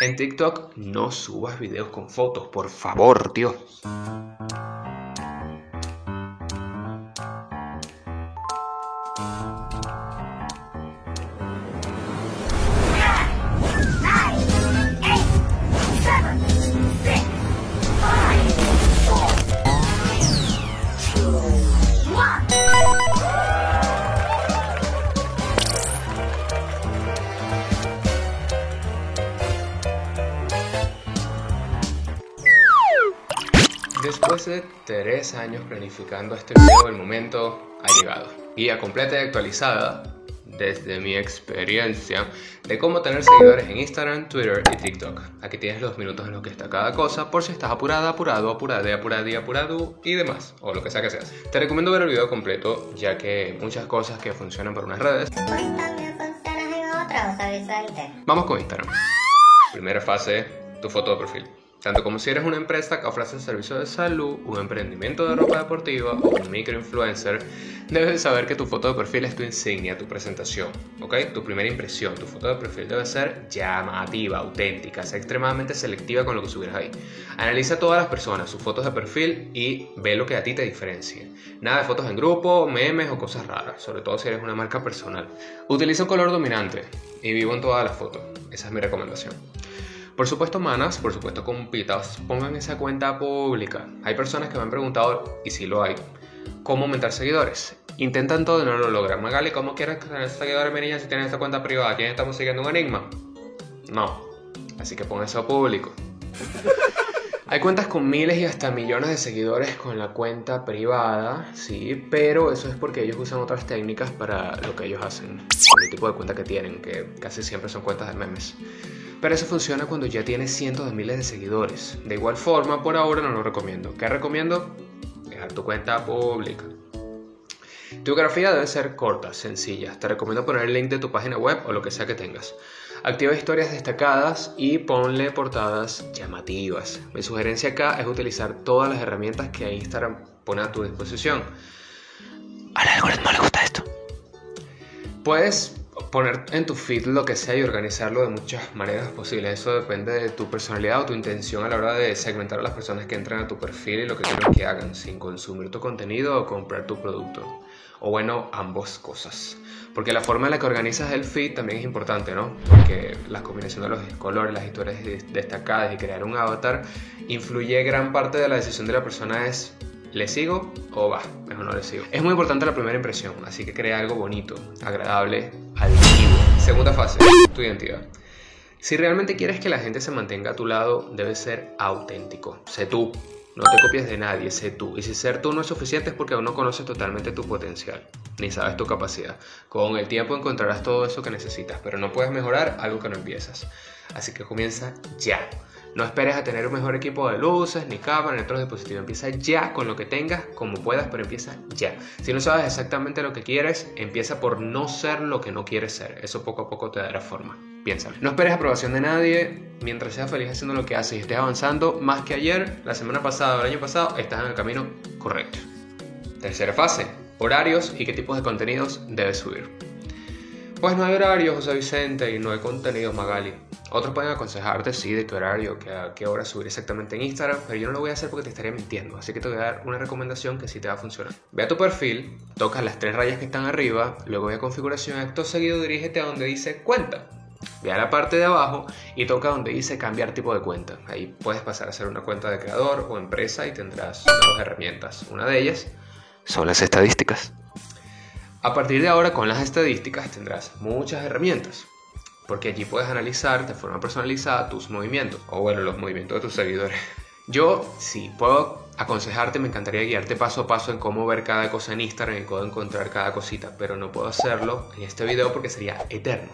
En TikTok no subas videos con fotos, por favor, tío. Después de tres años planificando este video, el momento ha llegado. Guía completa y actualizada desde mi experiencia de cómo tener seguidores en Instagram, Twitter y TikTok. Aquí tienes los minutos en los que está cada cosa por si estás apurada, apurado, apurada, apurada, apurado y demás, o lo que sea que seas. Te recomiendo ver el video completo ya que muchas cosas que funcionan por unas redes. Vamos con Instagram. Primera fase, tu foto de perfil. Tanto como si eres una empresa que ofrece servicios de salud, un emprendimiento de ropa deportiva o un microinfluencer, debes saber que tu foto de perfil es tu insignia, tu presentación, ¿ok? Tu primera impresión, tu foto de perfil debe ser llamativa, auténtica, sea extremadamente selectiva con lo que subieras ahí. Analiza todas las personas, sus fotos de perfil y ve lo que a ti te diferencia. Nada de fotos en grupo, memes o cosas raras, sobre todo si eres una marca personal. Utiliza un color dominante y vivo en todas las fotos. Esa es mi recomendación. Por supuesto, manas, por supuesto, compitas, pongan esa cuenta pública. Hay personas que me han preguntado, y si lo hay, cómo aumentar seguidores. Intentan todo y no lo logran. Magali, ¿cómo quieres tener seguidores, mi si tienes esta cuenta privada? ¿Quién estamos siguiendo un enigma? No. Así que pon eso público. Hay cuentas con miles y hasta millones de seguidores con la cuenta privada, sí, pero eso es porque ellos usan otras técnicas para lo que ellos hacen, el tipo de cuenta que tienen, que casi siempre son cuentas de memes. Pero eso funciona cuando ya tienes cientos de miles de seguidores. De igual forma, por ahora no lo recomiendo. ¿Qué recomiendo? Dejar tu cuenta pública. Tu biografía debe ser corta, sencilla. Te recomiendo poner el link de tu página web o lo que sea que tengas. Activa historias destacadas y ponle portadas llamativas. Mi sugerencia acá es utilizar todas las herramientas que Instagram pone a tu disposición. Al algoritmo le gusta esto. Puedes poner en tu feed lo que sea y organizarlo de muchas maneras posibles. Eso depende de tu personalidad o tu intención a la hora de segmentar a las personas que entran a tu perfil y lo que quieren que hagan, sin consumir tu contenido o comprar tu producto. O bueno, ambas cosas. Porque la forma en la que organizas el feed también es importante, ¿no? Porque la combinación de los colores, las historias destacadas y crear un avatar influye gran parte de la decisión de la persona es ¿Le sigo o va? Mejor no le sigo. Es muy importante la primera impresión, así que crea algo bonito, agradable, adictivo. Segunda fase, tu identidad. Si realmente quieres que la gente se mantenga a tu lado, debes ser auténtico. Sé tú. No te copies de nadie, sé tú. Y si ser tú no es suficiente es porque aún no conoces totalmente tu potencial, ni sabes tu capacidad. Con el tiempo encontrarás todo eso que necesitas, pero no puedes mejorar algo que no empiezas. Así que comienza ya. No esperes a tener un mejor equipo de luces, ni cámara, ni otros dispositivos. Empieza ya con lo que tengas, como puedas, pero empieza ya. Si no sabes exactamente lo que quieres, empieza por no ser lo que no quieres ser. Eso poco a poco te dará forma. Piénsalo. No esperes aprobación de nadie. Mientras seas feliz haciendo lo que haces y estés avanzando más que ayer, la semana pasada o el año pasado, estás en el camino correcto. Tercera fase. Horarios y qué tipos de contenidos debes subir. Pues no hay horarios, José Vicente, y no hay contenido, Magali. Otros pueden aconsejarte, sí, de qué horario, que a qué hora subir exactamente en Instagram, pero yo no lo voy a hacer porque te estaría mintiendo. Así que te voy a dar una recomendación que sí te va a funcionar. Ve a tu perfil, toca las tres rayas que están arriba, luego ve a configuración, acto seguido dirígete a donde dice cuenta. Ve a la parte de abajo y toca donde dice cambiar tipo de cuenta. Ahí puedes pasar a ser una cuenta de creador o empresa y tendrás dos herramientas. Una de ellas son las estadísticas. A partir de ahora con las estadísticas tendrás muchas herramientas porque allí puedes analizar de forma personalizada tus movimientos, o bueno, los movimientos de tus seguidores. Yo, sí, puedo aconsejarte, me encantaría guiarte paso a paso en cómo ver cada cosa en Instagram y cómo encontrar cada cosita, pero no puedo hacerlo en este video porque sería eterno.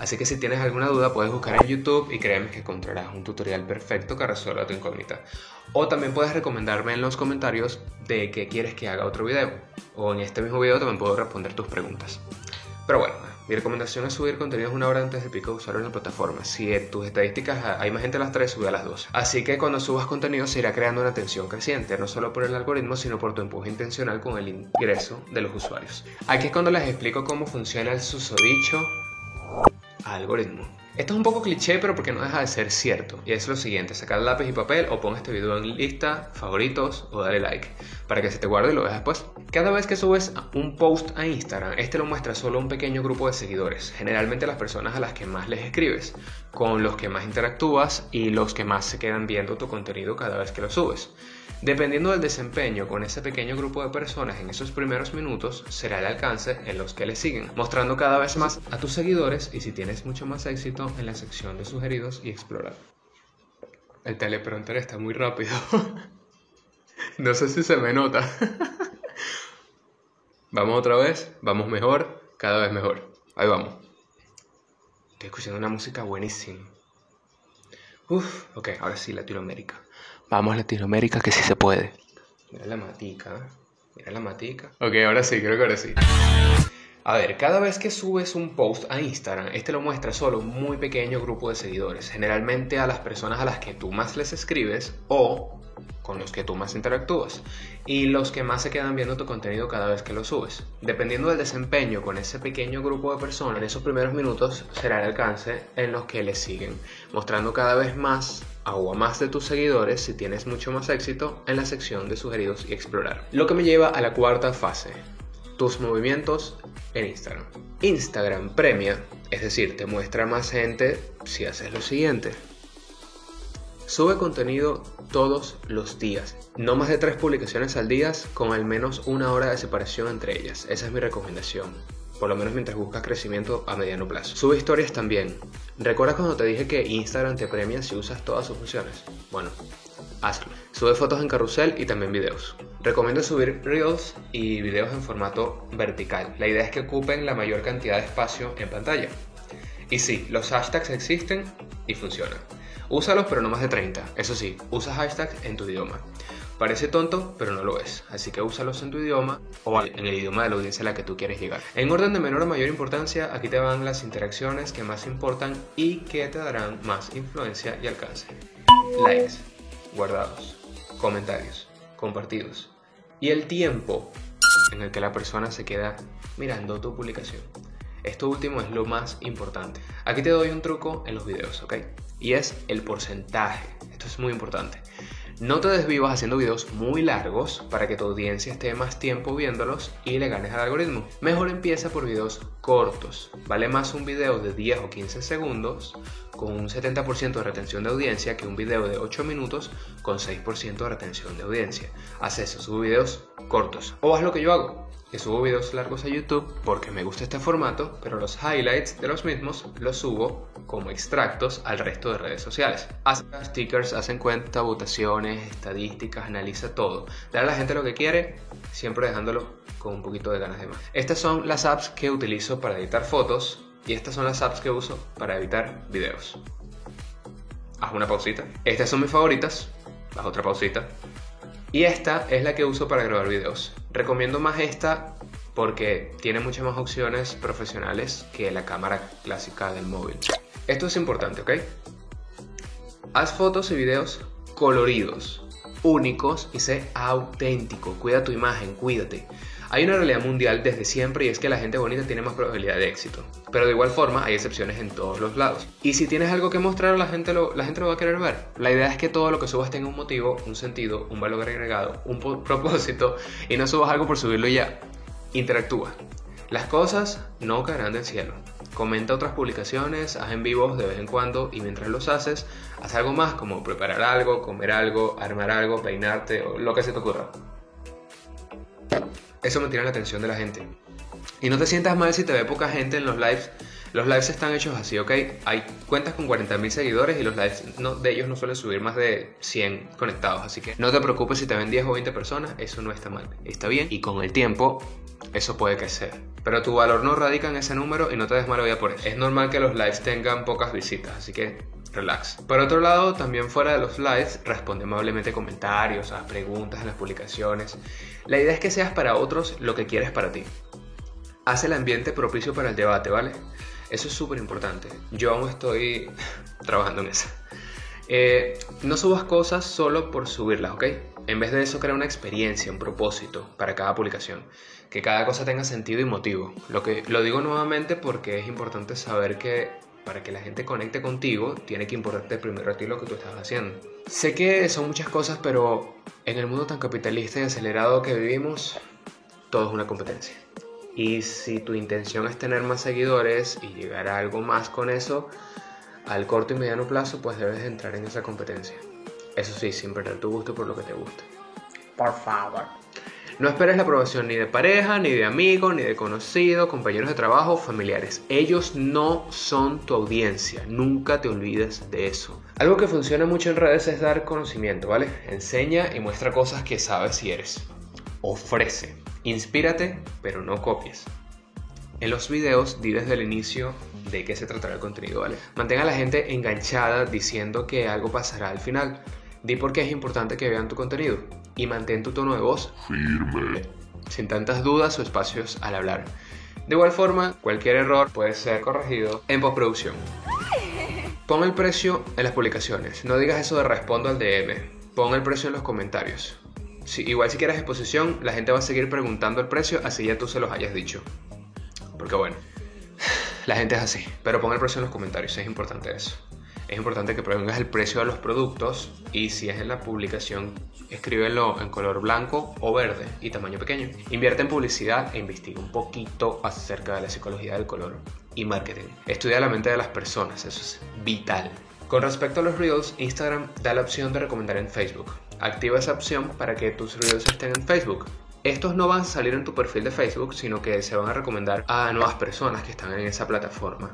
Así que si tienes alguna duda, puedes buscar en YouTube y créeme que encontrarás un tutorial perfecto que resuelva tu incógnita. O también puedes recomendarme en los comentarios de qué quieres que haga otro video. O en este mismo video también puedo responder tus preguntas. Pero bueno, mi recomendación es subir contenidos una hora antes de pico de usuario en la plataforma. Si en tus estadísticas hay más gente a las 3, sube a las 2. Así que cuando subas contenido se irá creando una tensión creciente, no solo por el algoritmo, sino por tu empuje intencional con el ingreso de los usuarios. Aquí es cuando les explico cómo funciona el susodicho algoritmo. Esto es un poco cliché, pero porque no deja de ser cierto. Y es lo siguiente, sacar lápiz y papel o pon este video en lista, favoritos o dale like, para que se te guarde y lo veas después. Cada vez que subes un post a Instagram, este lo muestra solo un pequeño grupo de seguidores, generalmente las personas a las que más les escribes, con los que más interactúas y los que más se quedan viendo tu contenido cada vez que lo subes. Dependiendo del desempeño con ese pequeño grupo de personas en esos primeros minutos, será el alcance en los que le siguen, mostrando cada vez más a tus seguidores y si tienes mucho más éxito en la sección de sugeridos y explorar. El teleprompter está muy rápido. no sé si se me nota. vamos otra vez, vamos mejor, cada vez mejor. Ahí vamos. Estoy escuchando una música buenísima. Uf, ok, ahora sí, Latinoamérica. Vamos Latinoamérica que sí se puede. Mira la matica. Mira la matica. Ok, ahora sí, creo que ahora sí. A ver, cada vez que subes un post a Instagram, este lo muestra solo un muy pequeño grupo de seguidores, generalmente a las personas a las que tú más les escribes o con los que tú más interactúas y los que más se quedan viendo tu contenido cada vez que lo subes. Dependiendo del desempeño con ese pequeño grupo de personas, en esos primeros minutos será el alcance en los que le siguen, mostrando cada vez más o a más de tus seguidores si tienes mucho más éxito en la sección de sugeridos y explorar. Lo que me lleva a la cuarta fase, tus movimientos en Instagram. Instagram premia, es decir, te muestra más gente si haces lo siguiente. Sube contenido todos los días. No más de tres publicaciones al día con al menos una hora de separación entre ellas. Esa es mi recomendación. Por lo menos mientras buscas crecimiento a mediano plazo. Sube historias también. ¿Recuerdas cuando te dije que Instagram te premia si usas todas sus funciones? Bueno, hazlo. Sube fotos en carrusel y también videos. Recomiendo subir reels y videos en formato vertical. La idea es que ocupen la mayor cantidad de espacio en pantalla. Y sí, los hashtags existen y funcionan. Úsalos pero no más de 30. Eso sí, usa hashtags en tu idioma. Parece tonto, pero no lo es. Así que úsalos en tu idioma o en el idioma de la audiencia a la que tú quieres llegar. En orden de menor a mayor importancia, aquí te van las interacciones que más importan y que te darán más influencia y alcance. Likes, guardados, comentarios, compartidos y el tiempo en el que la persona se queda mirando tu publicación. Esto último es lo más importante. Aquí te doy un truco en los videos, ¿ok? Y es el porcentaje. Esto es muy importante. No te desvivas haciendo videos muy largos para que tu audiencia esté más tiempo viéndolos y le ganes al algoritmo. Mejor empieza por videos cortos. Vale más un video de 10 o 15 segundos con un 70% de retención de audiencia que un video de 8 minutos con 6% de retención de audiencia. Haz eso, sube videos cortos. O haz lo que yo hago que subo videos largos a YouTube porque me gusta este formato, pero los highlights de los mismos los subo como extractos al resto de redes sociales. Haz stickers, haz en cuenta votaciones, estadísticas, analiza todo. Dale a la gente lo que quiere, siempre dejándolo con un poquito de ganas de más. Estas son las apps que utilizo para editar fotos y estas son las apps que uso para editar videos. Haz una pausita. Estas son mis favoritas. Haz otra pausita. Y esta es la que uso para grabar videos. Recomiendo más esta porque tiene muchas más opciones profesionales que la cámara clásica del móvil. Esto es importante, ¿ok? Haz fotos y videos coloridos, únicos y sé auténtico. Cuida tu imagen, cuídate. Hay una realidad mundial desde siempre y es que la gente bonita tiene más probabilidad de éxito. Pero de igual forma hay excepciones en todos los lados. Y si tienes algo que mostrar, la gente lo, la gente va a querer ver. La idea es que todo lo que subas tenga un motivo, un sentido, un valor agregado, un propósito y no subas algo por subirlo ya. Interactúa. Las cosas no caerán del cielo. Comenta otras publicaciones, haz en vivos de vez en cuando y mientras los haces, haz algo más como preparar algo, comer algo, armar algo, peinarte o lo que se te ocurra. Eso mantiene la atención de la gente. Y no te sientas mal si te ve poca gente en los lives. Los lives están hechos así, ¿ok? Hay cuentas con 40.000 seguidores y los lives de ellos no suelen subir más de 100 conectados. Así que no te preocupes si te ven 10 o 20 personas, eso no está mal. Está bien y con el tiempo eso puede crecer. Pero tu valor no radica en ese número y no te des mala vida por eso. Es normal que los lives tengan pocas visitas, así que relax. Por otro lado, también fuera de los lives, responde amablemente comentarios, haz preguntas en las publicaciones. La idea es que seas para otros lo que quieres para ti. Haz el ambiente propicio para el debate, ¿vale? Eso es súper importante. Yo aún estoy trabajando en eso. Eh, no subas cosas solo por subirlas, ¿ok? En vez de eso, crea una experiencia, un propósito para cada publicación. Que cada cosa tenga sentido y motivo. Lo, que, lo digo nuevamente porque es importante saber que para que la gente conecte contigo, tiene que importarte primero a ti lo que tú estás haciendo. Sé que son muchas cosas, pero en el mundo tan capitalista y acelerado que vivimos, todo es una competencia. Y si tu intención es tener más seguidores y llegar a algo más con eso, al corto y mediano plazo, pues debes entrar en esa competencia. Eso sí, sin perder tu gusto por lo que te gusta. Por favor. No esperes la aprobación ni de pareja, ni de amigos, ni de conocidos, compañeros de trabajo, familiares. Ellos no son tu audiencia. Nunca te olvides de eso. Algo que funciona mucho en redes es dar conocimiento, ¿vale? Enseña y muestra cosas que sabes y eres. Ofrece. Inspírate, pero no copies. En los videos di desde el inicio de qué se tratará el contenido, ¿vale? Mantenga a la gente enganchada diciendo que algo pasará al final. Di por qué es importante que vean tu contenido y mantén tu tono de voz firme, sin tantas dudas o espacios al hablar. De igual forma, cualquier error puede ser corregido en postproducción. Pon el precio en las publicaciones. No digas eso de respondo al DM. Pon el precio en los comentarios. Si, igual si quieres exposición, la gente va a seguir preguntando el precio, así ya tú se los hayas dicho. Porque bueno, la gente es así. Pero pon el precio en los comentarios, es importante eso es importante que pongas el precio de los productos y si es en la publicación, escríbelo en color blanco o verde y tamaño pequeño. Invierte en publicidad e investiga un poquito acerca de la psicología del color y marketing. Estudia la mente de las personas, eso es vital. Con respecto a los Reels, Instagram da la opción de recomendar en Facebook. Activa esa opción para que tus Reels estén en Facebook. Estos no van a salir en tu perfil de Facebook, sino que se van a recomendar a nuevas personas que están en esa plataforma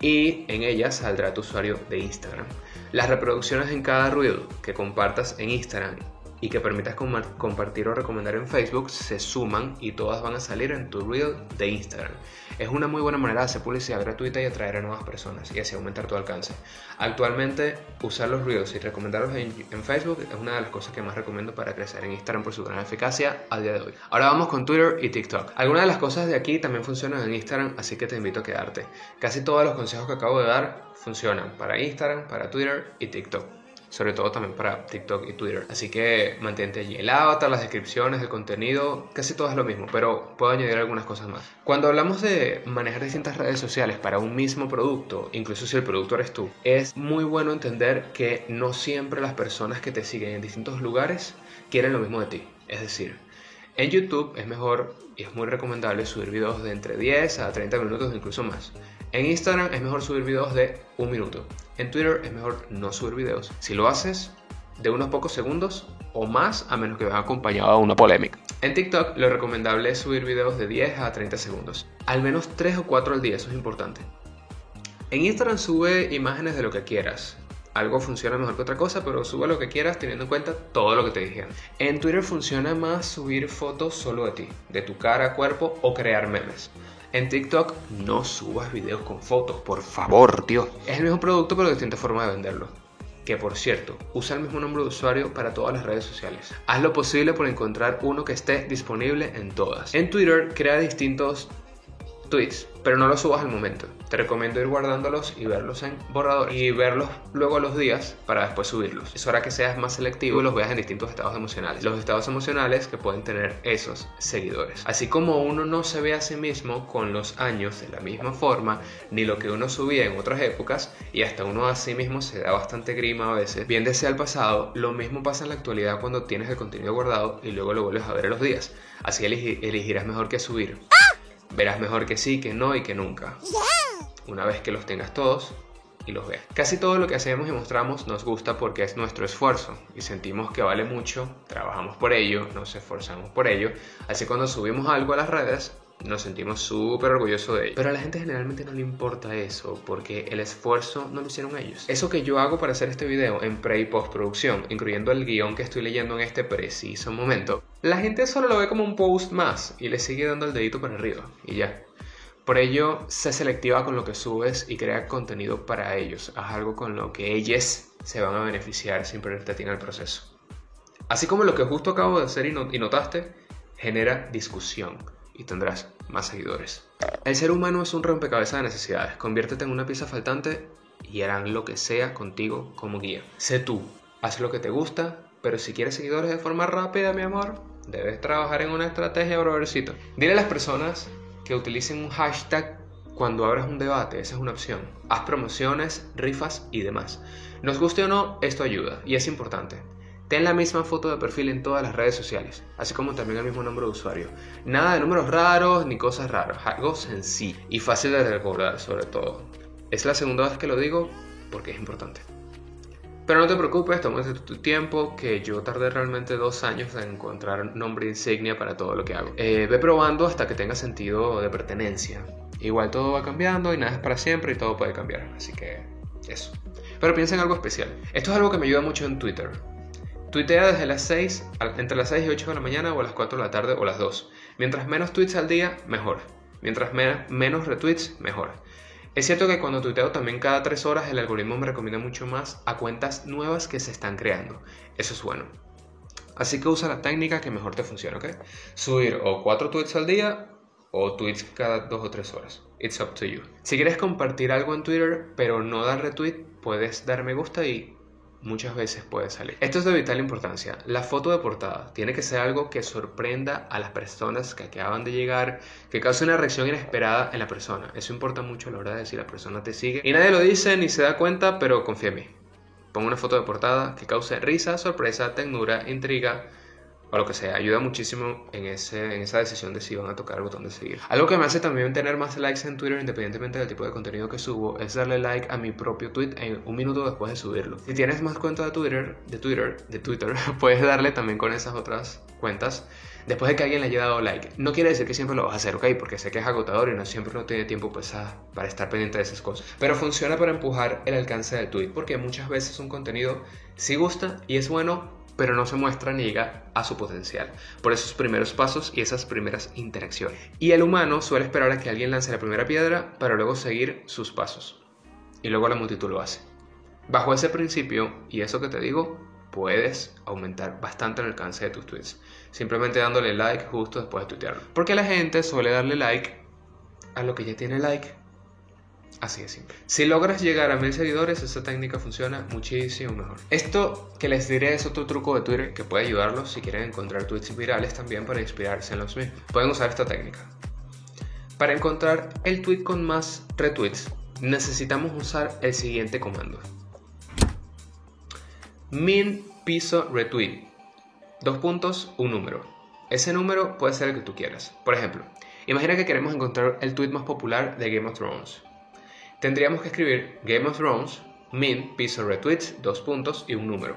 y en ella saldrá tu usuario de Instagram. Las reproducciones en cada ruido que compartas en Instagram y que permitas compartir o recomendar en Facebook se suman y todas van a salir en tu reel de Instagram. Es una muy buena manera de hacer publicidad gratuita y atraer a nuevas personas y así aumentar tu alcance. Actualmente usar los reels y recomendarlos en, Facebook es una de las cosas que más recomiendo para crecer en Instagram por su gran eficacia a día de hoy. Ahora vamos con Twitter y TikTok. Algunas de las cosas de aquí también funcionan en Instagram, así que te invito a quedarte. Casi todos los consejos que acabo de dar funcionan para Instagram, para Twitter y TikTok sobre todo también para TikTok y Twitter. Así que mantente allí. El avatar, las descripciones, el contenido, casi todo es lo mismo, pero puedo añadir algunas cosas más. Cuando hablamos de manejar distintas redes sociales para un mismo producto, incluso si el producto eres tú, es muy bueno entender que no siempre las personas que te siguen en distintos lugares quieren lo mismo de ti. Es decir, en YouTube es mejor y es muy recomendable subir videos de entre 10 a 30 minutos, incluso más. En Instagram es mejor subir videos de un minuto. En Twitter es mejor no subir videos. Si lo haces, de unos pocos segundos o más, a menos que venga acompañado de una polémica. En TikTok lo recomendable es subir videos de 10 a 30 segundos. Al menos 3 o 4 al día, eso es importante. En Instagram sube imágenes de lo que quieras. Algo funciona mejor que otra cosa, pero sube lo que quieras teniendo en cuenta todo lo que te dije. En Twitter funciona más subir fotos solo de ti, de tu cara, cuerpo o crear memes. En TikTok no subas videos con fotos, por favor, tío. Es el mismo producto pero distinta forma de venderlo. Que por cierto, usa el mismo nombre de usuario para todas las redes sociales. Haz lo posible por encontrar uno que esté disponible en todas. En Twitter crea distintos pero no los subas al momento. Te recomiendo ir guardándolos y verlos en borrador y verlos luego a los días para después subirlos. Es hora que seas más selectivo y los veas en distintos estados emocionales. Los estados emocionales que pueden tener esos seguidores. Así como uno no se ve a sí mismo con los años de la misma forma, ni lo que uno subía en otras épocas, y hasta uno a sí mismo se da bastante grima a veces, bien desea el pasado, lo mismo pasa en la actualidad cuando tienes el contenido guardado y luego lo vuelves a ver a los días. Así elegirás mejor que subir. Verás mejor que sí, que no y que nunca. Una vez que los tengas todos y los veas. Casi todo lo que hacemos y mostramos nos gusta porque es nuestro esfuerzo y sentimos que vale mucho, trabajamos por ello, nos esforzamos por ello, así cuando subimos algo a las redes nos sentimos súper orgullosos de ello. Pero a la gente generalmente no le importa eso, porque el esfuerzo no lo hicieron ellos. Eso que yo hago para hacer este video en pre y postproducción, incluyendo el guion que estoy leyendo en este preciso momento, la gente solo lo ve como un post más y le sigue dando el dedito para arriba y ya. Por ello, sé selectiva con lo que subes y crea contenido para ellos. Haz algo con lo que ellos se van a beneficiar sin perderte a ti en el proceso. Así como lo que justo acabo de hacer y, notaste, genera discusión y tendrás más seguidores. El ser humano es un rompecabezas de necesidades. Conviértete en una pieza faltante y harán lo que sea contigo como guía. Sé tú, haz lo que te gusta, pero si quieres seguidores de forma rápida, mi amor, debes trabajar en una estrategia, brothercito. Dile a las personas que utilicen un hashtag cuando abras un debate, esa es una opción. Haz promociones, rifas y demás. Nos guste o no, esto ayuda y es importante. Ten la misma foto de perfil en todas las redes sociales, así como también el mismo nombre de usuario. Nada de números raros ni cosas raras, algo sencillo y fácil de recordar sobre todo. Es la segunda vez que lo digo porque es importante. Pero no te preocupes, tómate tu tiempo, que yo tardé realmente dos años en encontrar nombre insignia para todo lo que hago. Eh, ve probando hasta que tenga sentido de pertenencia. Igual todo va cambiando y nada es para siempre y todo puede cambiar, así que eso. Pero piensa en algo especial. Esto es algo que me ayuda mucho en Twitter. Tuitea desde las 6, entre las 6 y 8 de la mañana o las 4 de la tarde o las 2. Mientras menos tweets al día, mejor. Mientras menos retweets, mejor. Es cierto que cuando tuiteo también cada 3 horas el algoritmo me recomienda mucho más a cuentas nuevas que se están creando. Eso es bueno. Así que usa la técnica que mejor te funciona, ¿ok? Subir o 4 tweets al día o tweets cada 2 o 3 horas. It's up to you. Si quieres compartir algo en Twitter pero no dar retweet, puedes dar me gusta y muchas veces puede salir. Esto es de vital importancia. La foto de portada tiene que ser algo que sorprenda a las personas que acaban de llegar, que cause una reacción inesperada en la persona. Eso importa mucho a la hora de si la persona te sigue. Y nadie lo dice ni se da cuenta, pero confía en mí. Pongo una foto de portada que cause risa, sorpresa, ternura, intriga o lo que sea, ayuda muchísimo en, ese, en esa decisión de si van a tocar el botón de seguir. Algo que me hace también tener más likes en Twitter, independientemente del tipo de contenido que subo, es darle like a mi propio tweet en un minuto después de subirlo. Si tienes más cuenta de Twitter, de Twitter, de Twitter, puedes darle también con esas otras cuentas después de que alguien le haya dado like. No quiere decir que siempre lo vas a hacer, ¿ok? Porque sé que es agotador y no siempre no tiene tiempo pues, para estar pendiente de esas cosas. Pero funciona para empujar el alcance del tweet, porque muchas veces un contenido sí gusta y es bueno, pero no se muestra ni llega a su potencial por esos primeros pasos y esas primeras interacciones. Y el humano suele esperar a que alguien lance la primera piedra para luego seguir sus pasos. Y luego la multitud lo hace. Bajo ese principio, y eso que te digo, puedes aumentar bastante el alcance de tus tweets. Simplemente dándole like justo después de tuitearlo. Porque la gente suele darle like a lo que ya tiene like Así de simple. Si logras llegar a mil seguidores, esta técnica funciona muchísimo mejor. Esto que les diré es otro truco de Twitter que puede ayudarlos si quieren encontrar tweets virales también para inspirarse en los mismos. Pueden usar esta técnica. Para encontrar el tweet con más retweets, necesitamos usar el siguiente comando. Min piso retweet. Dos puntos, un número. Ese número puede ser el que tú quieras. Por ejemplo, imagina que queremos encontrar el tweet más popular de Game of Thrones tendríamos que escribir Game of Thrones, min, piso retweets, dos puntos y un número.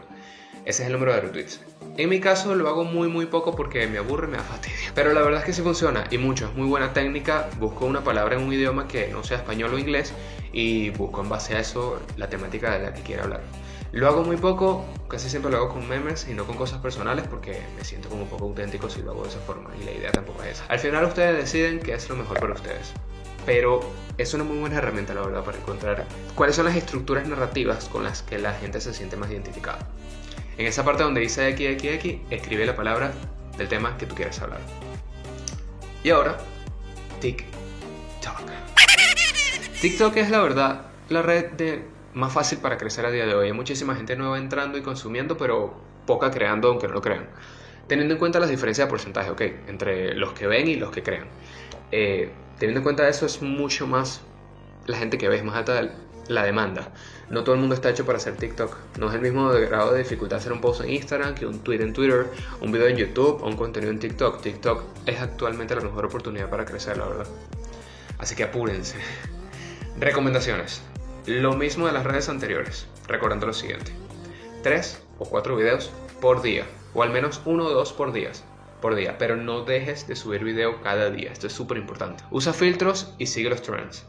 Ese es el número de retweets. En mi caso lo hago muy muy poco porque me aburre, me da fastidio. Pero la verdad es que sí funciona y mucho, es muy buena técnica. Busco una palabra en un idioma que no sea español o inglés y busco en base a eso la temática de la que quiero hablar. Lo hago muy poco, casi siempre lo hago con memes y no con cosas personales porque me siento como un poco auténtico si lo hago de esa forma y la idea tampoco es esa. Al final ustedes deciden qué es lo mejor para ustedes pero es una muy buena herramienta, la verdad, para encontrar cuáles son las estructuras narrativas con las que la gente se siente más identificada. En esa parte donde dice XXX, escribe la palabra del tema que tú quieres hablar. Y ahora, TikTok. TikTok es la verdad la red más fácil para crecer a día de hoy. Hay muchísima gente nueva entrando y consumiendo, pero poca creando, aunque no lo crean. Teniendo en cuenta las diferencias de porcentaje, ok, entre los que ven y los que crean. Eh, teniendo en cuenta eso es mucho más la gente que ve, es más alta la demanda. No todo el mundo está hecho para hacer TikTok. No es el mismo grado de dificultad hacer un post en Instagram que un tweet en Twitter, un video en YouTube o un contenido en TikTok. TikTok es actualmente la mejor oportunidad para crecer, la verdad. Así que apúrense. Recomendaciones. Lo mismo de las redes anteriores, recordando lo siguiente. Tres o cuatro videos por día, o al menos uno o dos por día por día, pero no dejes de subir video cada día, esto es súper importante. Usa filtros y sigue los trends.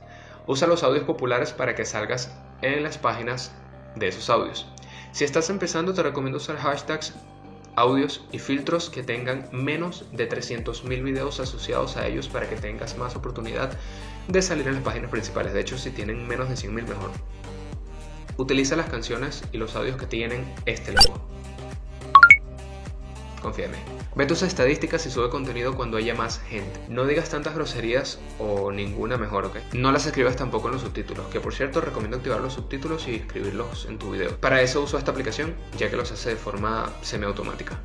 Usa los audios populares para que salgas en las páginas de esos audios. Si estás empezando te recomiendo usar hashtags, audios y filtros que tengan menos de 300.000 videos asociados a ellos para que tengas más oportunidad de salir en las páginas principales. De hecho, si tienen menos de 100.000 mejor. Utiliza las canciones y los audios que tienen este logo. Confía Ve tus estadísticas y sube contenido cuando haya más gente. No digas tantas groserías o ninguna mejor, ¿ok? No las escribas tampoco en los subtítulos, que por cierto recomiendo activar los subtítulos y escribirlos en tu video. Para eso uso esta aplicación, ya que los hace de forma semiautomática.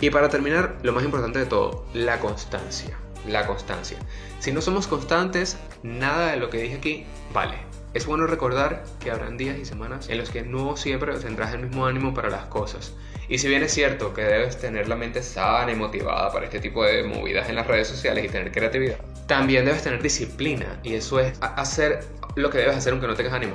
Y para terminar, lo más importante de todo, la constancia. la constancia. Si no somos constantes, nada de lo que dije aquí vale. Es bueno recordar que habrán días y semanas en los que no siempre tendrás el mismo ánimo para las cosas. Y si bien es cierto que debes tener la mente sana y motivada para este tipo de movidas en las redes sociales y tener creatividad, también debes tener disciplina y eso es hacer lo que debes hacer aunque no tengas ánimo.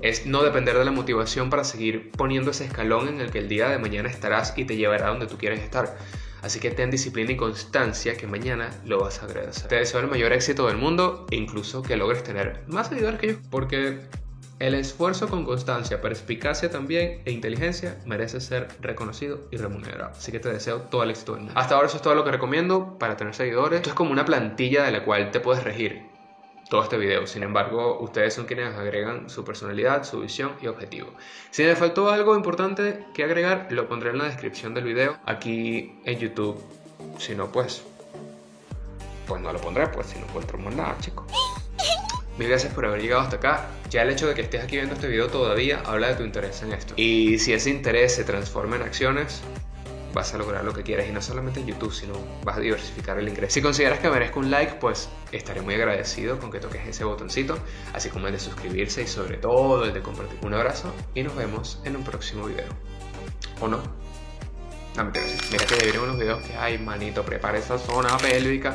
Es no depender de la motivación para seguir poniendo ese escalón en el que el día de mañana estarás y te llevará donde tú quieres estar. Así que ten disciplina y constancia que mañana lo vas a agradecer. Te deseo el mayor éxito del mundo e incluso que logres tener más seguidores que yo. Porque el esfuerzo con constancia, perspicacia también e inteligencia merece ser reconocido y remunerado. Así que te deseo todo el éxito. Hasta ahora eso es todo lo que recomiendo para tener seguidores. Esto es como una plantilla de la cual te puedes regir todo este video. Sin embargo, ustedes son quienes agregan su personalidad, su visión y objetivo. Si me faltó algo importante que agregar, lo pondré en la descripción del video aquí en YouTube. Si no, pues, pues no lo pondré, pues si no encontramos nada, chicos. Mil gracias por haber llegado hasta acá. Ya el hecho de que estés aquí viendo este video todavía habla de tu interés en esto. Y si ese interés se transforma en acciones, vas a lograr lo que quieras y no solamente en YouTube, sino vas a diversificar el ingreso. Si consideras que merezco un like, pues estaré muy agradecido con que toques ese botoncito, así como el de suscribirse y sobre todo el de compartir. Un abrazo y nos vemos en un próximo video. ¿O no? No me Mira que vienen unos videos que hay, manito, prepara esa zona pélvica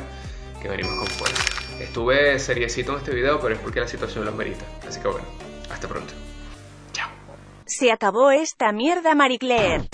que venimos con fuerza. Estuve seriecito en este video, pero es porque la situación lo merita. Así que bueno, hasta pronto. Chao. Se acabó esta mierda, Marie.